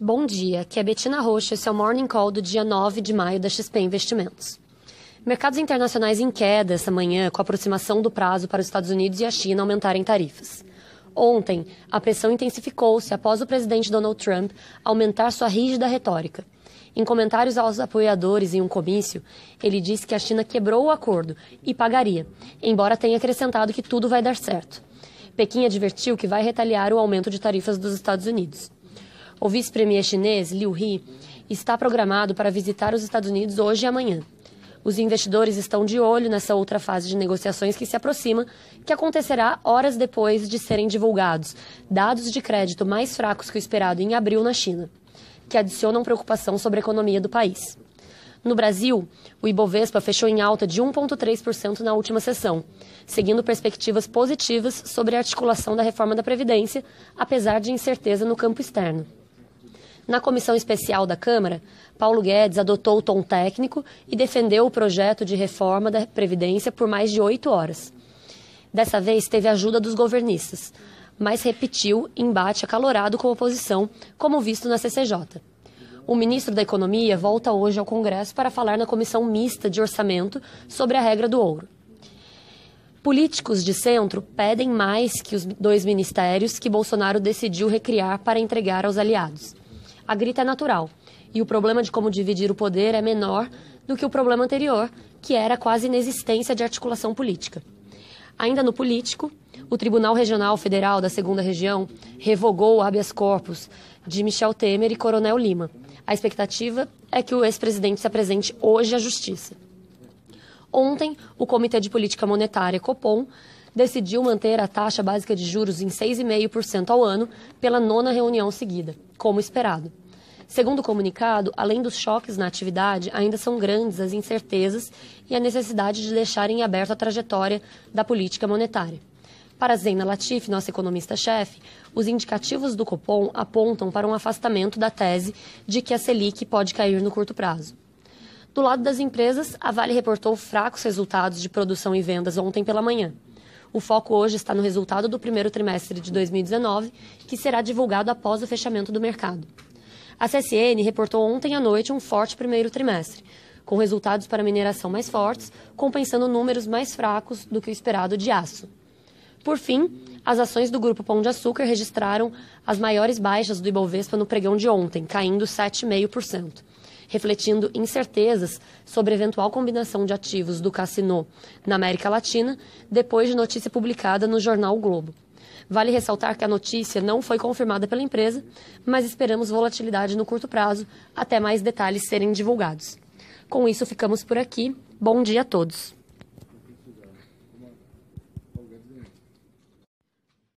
Bom dia, aqui é Betina Rocha, esse é o Morning Call do dia 9 de maio da XP Investimentos. Mercados internacionais em queda essa manhã com a aproximação do prazo para os Estados Unidos e a China aumentarem tarifas. Ontem, a pressão intensificou-se após o presidente Donald Trump aumentar sua rígida retórica. Em comentários aos apoiadores em um comício, ele disse que a China quebrou o acordo e pagaria, embora tenha acrescentado que tudo vai dar certo. Pequim advertiu que vai retaliar o aumento de tarifas dos Estados Unidos. O vice-premier chinês, Liu He, está programado para visitar os Estados Unidos hoje e amanhã. Os investidores estão de olho nessa outra fase de negociações que se aproxima, que acontecerá horas depois de serem divulgados dados de crédito mais fracos que o esperado em abril na China, que adicionam preocupação sobre a economia do país. No Brasil, o Ibovespa fechou em alta de 1,3% na última sessão, seguindo perspectivas positivas sobre a articulação da reforma da Previdência, apesar de incerteza no campo externo. Na comissão especial da Câmara, Paulo Guedes adotou o tom técnico e defendeu o projeto de reforma da Previdência por mais de oito horas. Dessa vez teve ajuda dos governistas, mas repetiu embate acalorado com a oposição, como visto na CCJ. O ministro da Economia volta hoje ao Congresso para falar na comissão mista de orçamento sobre a regra do ouro. Políticos de centro pedem mais que os dois ministérios que Bolsonaro decidiu recriar para entregar aos aliados. A grita é natural, e o problema de como dividir o poder é menor do que o problema anterior, que era quase inexistência de articulação política. Ainda no político, o Tribunal Regional Federal da Segunda Região revogou o habeas corpus de Michel Temer e Coronel Lima. A expectativa é que o ex-presidente se apresente hoje à Justiça. Ontem, o Comitê de Política Monetária, Copom, decidiu manter a taxa básica de juros em 6,5% ao ano pela nona reunião seguida, como esperado. Segundo o comunicado, além dos choques na atividade, ainda são grandes as incertezas e a necessidade de deixar em aberto a trajetória da política monetária. Para Zena Latif, nossa economista-chefe, os indicativos do Copom apontam para um afastamento da tese de que a Selic pode cair no curto prazo. Do lado das empresas, a Vale reportou fracos resultados de produção e vendas ontem pela manhã. O foco hoje está no resultado do primeiro trimestre de 2019, que será divulgado após o fechamento do mercado. A CSN reportou ontem à noite um forte primeiro trimestre, com resultados para mineração mais fortes, compensando números mais fracos do que o esperado de aço. Por fim, as ações do Grupo Pão de Açúcar registraram as maiores baixas do Ibovespa no pregão de ontem, caindo 7,5% refletindo incertezas sobre eventual combinação de ativos do Cassino na América Latina, depois de notícia publicada no jornal o Globo. Vale ressaltar que a notícia não foi confirmada pela empresa, mas esperamos volatilidade no curto prazo até mais detalhes serem divulgados. Com isso, ficamos por aqui. Bom dia a todos.